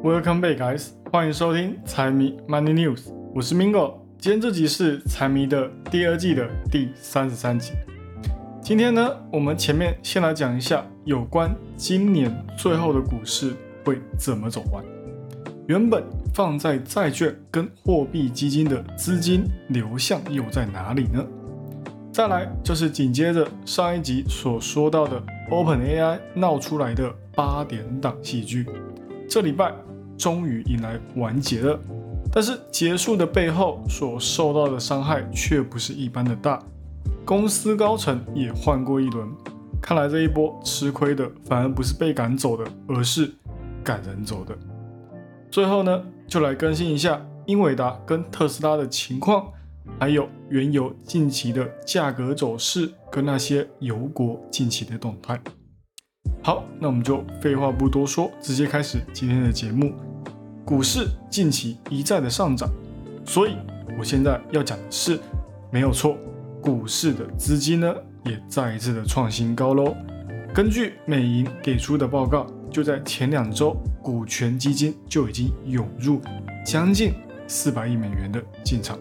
Welcome back, guys！欢迎收听财迷 Money News，我是 Mingo。今天这集是财迷的第二季的第三十三集。今天呢，我们前面先来讲一下有关今年最后的股市会怎么走完。原本放在债券跟货币基金的资金流向又在哪里呢？再来就是紧接着上一集所说到的 OpenAI 闹出来的八点档戏剧，这礼拜。终于迎来完结了，但是结束的背后所受到的伤害却不是一般的大，公司高层也换过一轮，看来这一波吃亏的反而不是被赶走的，而是赶人走的。最后呢，就来更新一下英伟达跟特斯拉的情况，还有原油近期的价格走势跟那些油国近期的动态。好，那我们就废话不多说，直接开始今天的节目。股市近期一再的上涨，所以我现在要讲的是，没有错，股市的资金呢也再一次的创新高喽。根据美银给出的报告，就在前两周，股权基金就已经涌入将近四百亿美元的进场，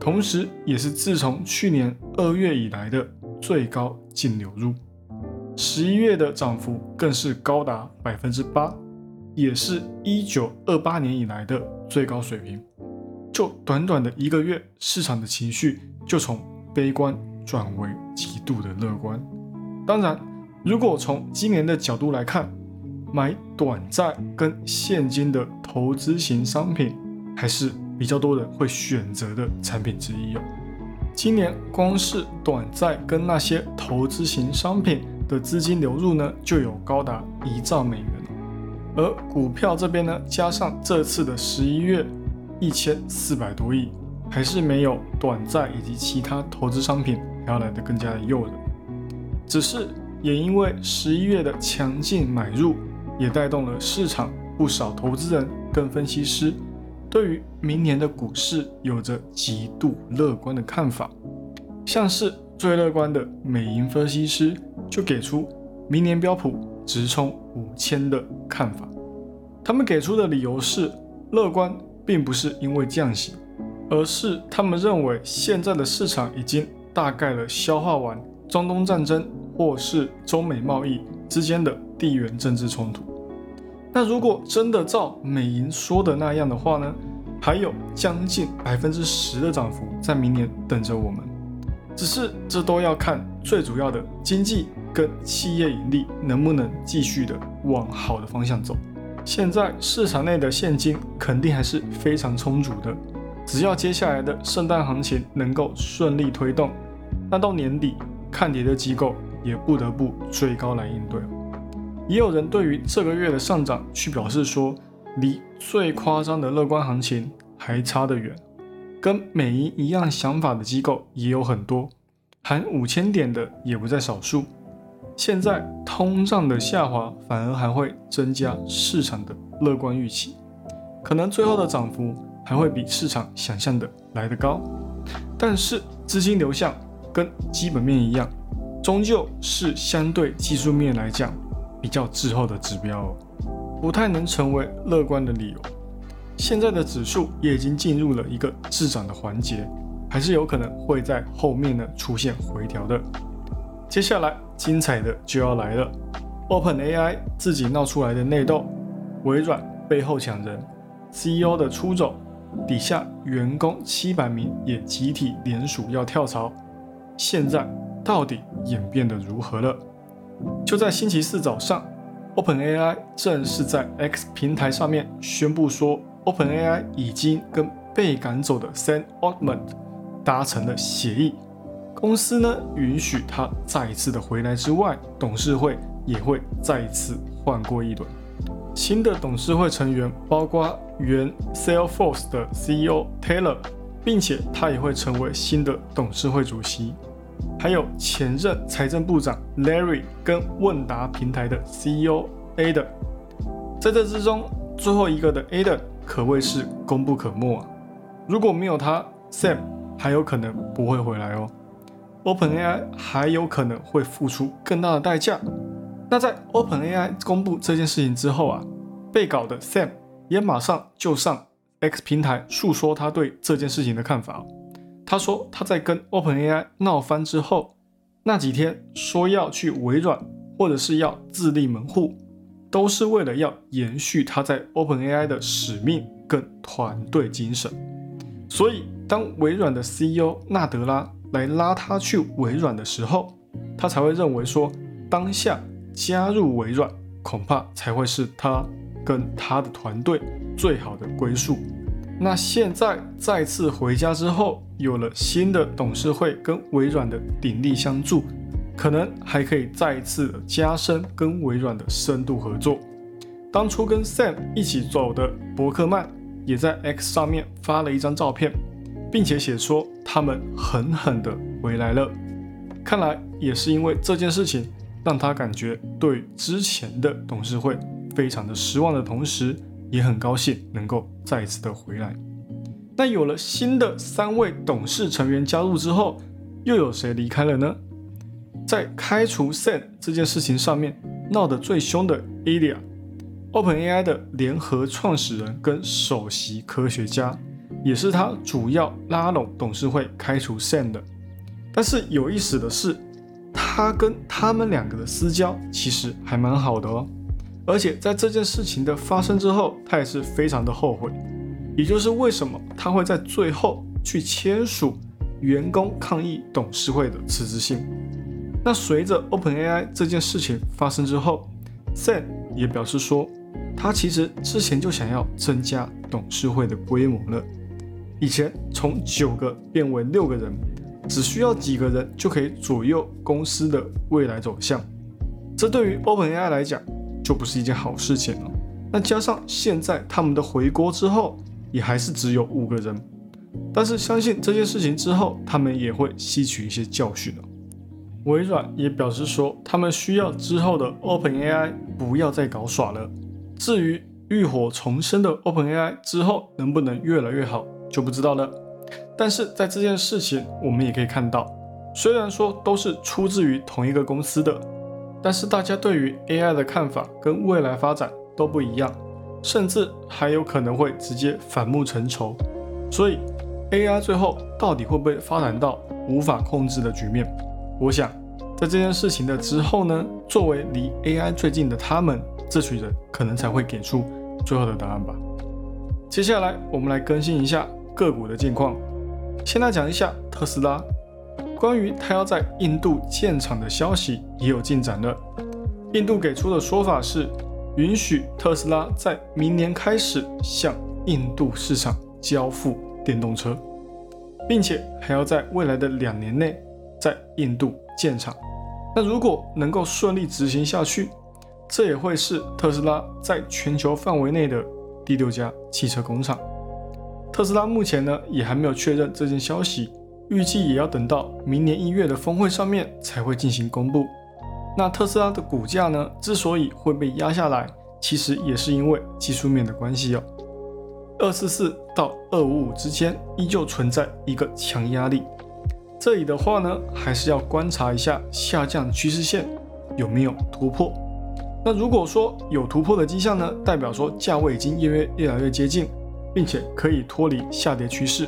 同时也是自从去年二月以来的最高净流入，十一月的涨幅更是高达百分之八。也是一九二八年以来的最高水平，就短短的一个月，市场的情绪就从悲观转为极度的乐观。当然，如果从今年的角度来看，买短债跟现金的投资型商品，还是比较多人会选择的产品之一哦。今年光是短债跟那些投资型商品的资金流入呢，就有高达一兆美元。而股票这边呢，加上这次的十一月一千四百多亿，还是没有短债以及其他投资商品还要来的更加的诱人。只是也因为十一月的强劲买入，也带动了市场不少投资人跟分析师对于明年的股市有着极度乐观的看法。像是最乐观的美银分析师就给出明年标普。直冲五千的看法，他们给出的理由是乐观，并不是因为降息，而是他们认为现在的市场已经大概了消化完中东战争或是中美贸易之间的地缘政治冲突。那如果真的照美银说的那样的话呢？还有将近百分之十的涨幅在明年等着我们，只是这都要看最主要的经济。跟企业盈利能不能继续的往好的方向走？现在市场内的现金肯定还是非常充足的，只要接下来的圣诞行情能够顺利推动，那到年底看跌的机构也不得不追高来应对。也有人对于这个月的上涨去表示说，离最夸张的乐观行情还差得远。跟美银一样想法的机构也有很多，含五千点的也不在少数。现在通胀的下滑反而还会增加市场的乐观预期，可能最后的涨幅还会比市场想象的来得高。但是资金流向跟基本面一样，终究是相对技术面来讲比较滞后的指标哦，不太能成为乐观的理由。现在的指数也已经进入了一个滞涨的环节，还是有可能会在后面呢出现回调的。接下来精彩的就要来了，OpenAI 自己闹出来的内斗，微软背后抢人，CEO 的出走，底下员工七百名也集体联署要跳槽，现在到底演变得如何了？就在星期四早上，OpenAI 正式在 X 平台上面宣布说，OpenAI 已经跟被赶走的 Sam Altman 达成了协议。公司呢允许他再一次的回来之外，董事会也会再一次换过一轮。新的董事会成员包括原 Salesforce 的 CEO Taylor，并且他也会成为新的董事会主席。还有前任财政部长 Larry 跟问答平台的 CEO Adam。在这之中，最后一个的 Adam 可谓是功不可没啊！如果没有他，Sam 还有可能不会回来哦。OpenAI 还有可能会付出更大的代价。那在 OpenAI 公布这件事情之后啊，被搞的 Sam 也马上就上 X 平台诉说他对这件事情的看法。他说他在跟 OpenAI 闹翻之后，那几天说要去微软，或者是要自立门户，都是为了要延续他在 OpenAI 的使命跟团队精神。所以当微软的 CEO 纳德拉来拉他去微软的时候，他才会认为说，当下加入微软恐怕才会是他跟他的团队最好的归宿。那现在再次回家之后，有了新的董事会跟微软的鼎力相助，可能还可以再一次加深跟微软的深度合作。当初跟 Sam 一起走的伯克曼也在 X 上面发了一张照片，并且写说他们狠狠的回来了。看来也是因为这件事情，让他感觉对之前的董事会非常的失望的同时。也很高兴能够再次的回来。那有了新的三位董事成员加入之后，又有谁离开了呢？在开除 Sam 这件事情上面闹得最凶的 Ilya，OpenAI 的联合创始人跟首席科学家，也是他主要拉拢董事会开除 Sam 的。但是有意思的是，他跟他们两个的私交其实还蛮好的哦。而且在这件事情的发生之后，他也是非常的后悔，也就是为什么他会在最后去签署员工抗议董事会的辞职信。那随着 OpenAI 这件事情发生之后，Sam 也表示说，他其实之前就想要增加董事会的规模了，以前从九个变为六个人，只需要几个人就可以左右公司的未来走向。这对于 OpenAI 来讲，就不是一件好事情了。那加上现在他们的回国之后，也还是只有五个人。但是相信这件事情之后，他们也会吸取一些教训了。微软也表示说，他们需要之后的 OpenAI 不要再搞耍了。至于浴火重生的 OpenAI 之后能不能越来越好，就不知道了。但是在这件事情，我们也可以看到，虽然说都是出自于同一个公司的。但是大家对于 AI 的看法跟未来发展都不一样，甚至还有可能会直接反目成仇。所以 AI 最后到底会不会发展到无法控制的局面？我想在这件事情的之后呢，作为离 AI 最近的他们这群人，可能才会给出最后的答案吧。接下来我们来更新一下个股的近况，先来讲一下特斯拉。关于他要在印度建厂的消息也有进展了。印度给出的说法是，允许特斯拉在明年开始向印度市场交付电动车，并且还要在未来的两年内在印度建厂。那如果能够顺利执行下去，这也会是特斯拉在全球范围内的第六家汽车工厂。特斯拉目前呢也还没有确认这件消息。预计也要等到明年一月的峰会上面才会进行公布。那特斯拉的股价呢，之所以会被压下来，其实也是因为技术面的关系哦。二四四到二五五之间依旧存在一个强压力，这里的话呢，还是要观察一下下降趋势线有没有突破。那如果说有突破的迹象呢，代表说价位已经越越来越接近，并且可以脱离下跌趋势。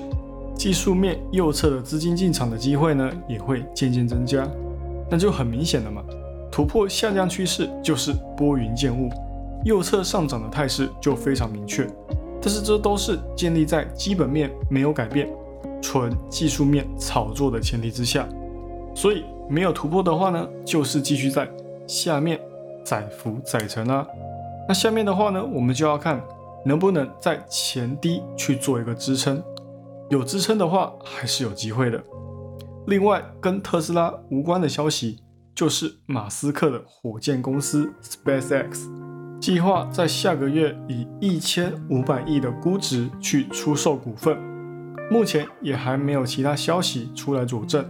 技术面右侧的资金进场的机会呢，也会渐渐增加，那就很明显了嘛。突破下降趋势就是拨云见雾，右侧上涨的态势就非常明确。但是这都是建立在基本面没有改变，纯技术面炒作的前提之下，所以没有突破的话呢，就是继续在下面载浮载沉啦。那下面的话呢，我们就要看能不能在前低去做一个支撑。有支撑的话，还是有机会的。另外，跟特斯拉无关的消息，就是马斯克的火箭公司 SpaceX 计划在下个月以一千五百亿的估值去出售股份，目前也还没有其他消息出来佐证。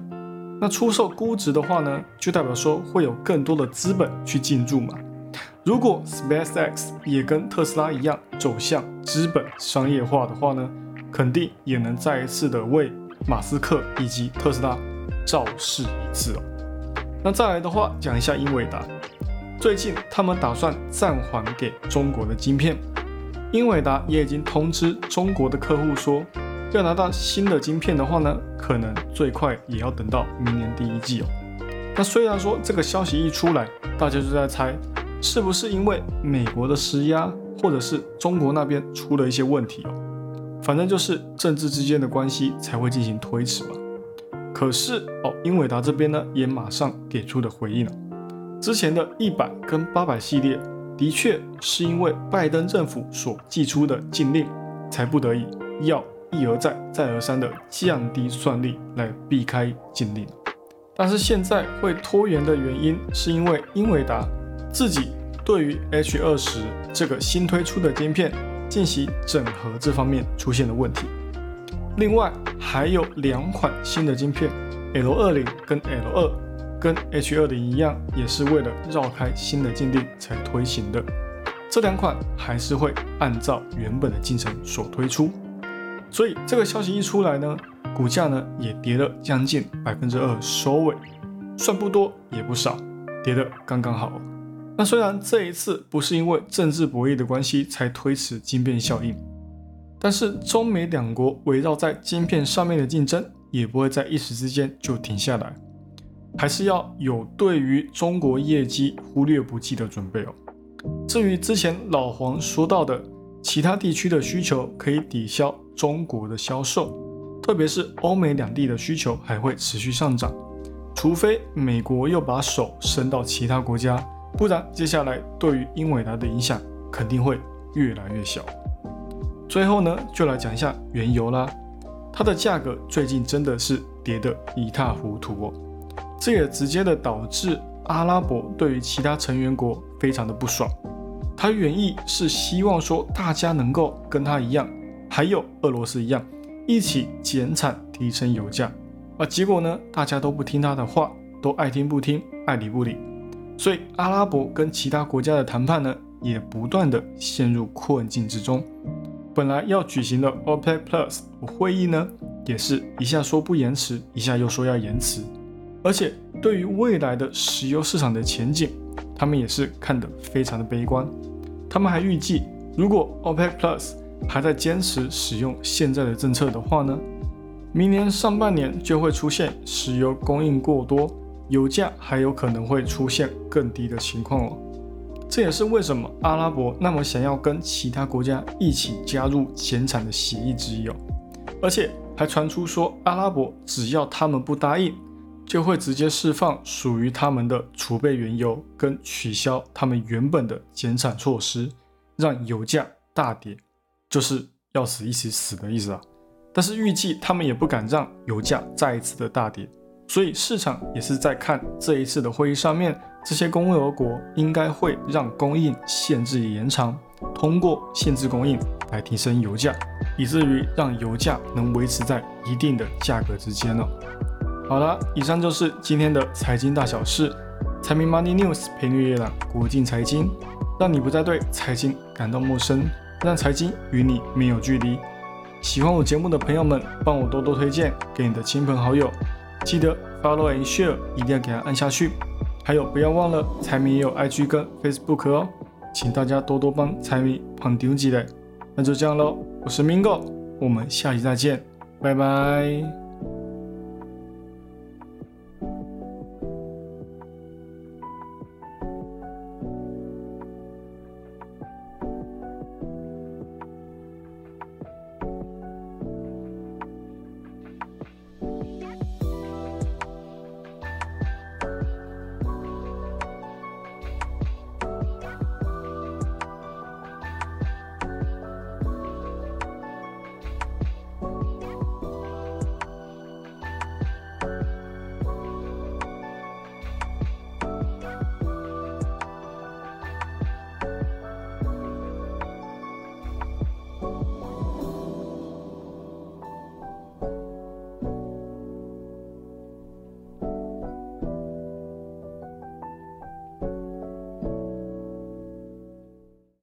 那出售估值的话呢，就代表说会有更多的资本去进驻嘛。如果 SpaceX 也跟特斯拉一样走向资本商业化的话呢？肯定也能再一次的为马斯克以及特斯拉造势一次哦。那再来的话，讲一下英伟达，最近他们打算暂缓给中国的晶片，英伟达也已经通知中国的客户说，要拿到新的晶片的话呢，可能最快也要等到明年第一季哦。那虽然说这个消息一出来，大家就在猜，是不是因为美国的施压，或者是中国那边出了一些问题哦？反正就是政治之间的关系才会进行推迟嘛。可是哦，英伟达这边呢也马上给出的回应了。之前的一百跟八百系列，的确是因为拜登政府所寄出的禁令，才不得已要一而再再而三的降低算力来避开禁令。但是现在会拖延的原因，是因为英伟达自己对于 H 二十这个新推出的晶片进行整合这方面出现了问题。另外还有两款新的晶片，L 二零跟 L 二，跟 H 二零一样，也是为了绕开新的禁令才推行的。这两款还是会按照原本的进程所推出。所以这个消息一出来呢？股价呢也跌了将近百分之二收尾，算不多也不少，跌得刚刚好。那虽然这一次不是因为政治博弈的关系才推迟晶片效应，但是中美两国围绕在晶片上面的竞争也不会在一时之间就停下来，还是要有对于中国业绩忽略不计的准备哦。至于之前老黄说到的其他地区的需求可以抵消中国的销售。特别是欧美两地的需求还会持续上涨，除非美国又把手伸到其他国家，不然接下来对于英伟达的影响肯定会越来越小。最后呢，就来讲一下原油啦，它的价格最近真的是跌得一塌糊涂哦，这也直接的导致阿拉伯对于其他成员国非常的不爽，他原意是希望说大家能够跟他一样，还有俄罗斯一样。一起减产提升油价，而，结果呢，大家都不听他的话，都爱听不听，爱理不理，所以阿拉伯跟其他国家的谈判呢，也不断的陷入困境之中。本来要举行的 OPEC Plus 会议呢，也是一下说不延迟，一下又说要延迟，而且对于未来的石油市场的前景，他们也是看得非常的悲观。他们还预计，如果 OPEC Plus 还在坚持使用现在的政策的话呢，明年上半年就会出现石油供应过多，油价还有可能会出现更低的情况哦。这也是为什么阿拉伯那么想要跟其他国家一起加入减产的协议之一哦。而且还传出说，阿拉伯只要他们不答应，就会直接释放属于他们的储备原油，跟取消他们原本的减产措施，让油价大跌。就是要死一起死的意思啊！但是预计他们也不敢让油价再一次的大跌，所以市场也是在看这一次的会议上面，这些供油国应该会让供应限制延长，通过限制供应来提升油价，以至于让油价能维持在一定的价格之间了。好了，以上就是今天的财经大小事，财迷 Money News 陪你阅览国际财经，让你不再对财经感到陌生。让财经与你没有距离。喜欢我节目的朋友们，帮我多多推荐给你的亲朋好友。记得 follow and share，一定要给它按下去。还有，不要忘了财迷也有 IG 跟 Facebook 哦，请大家多多帮财迷捧丢几嘞。那就这样喽，我是 Mingo，我们下期再见，拜拜。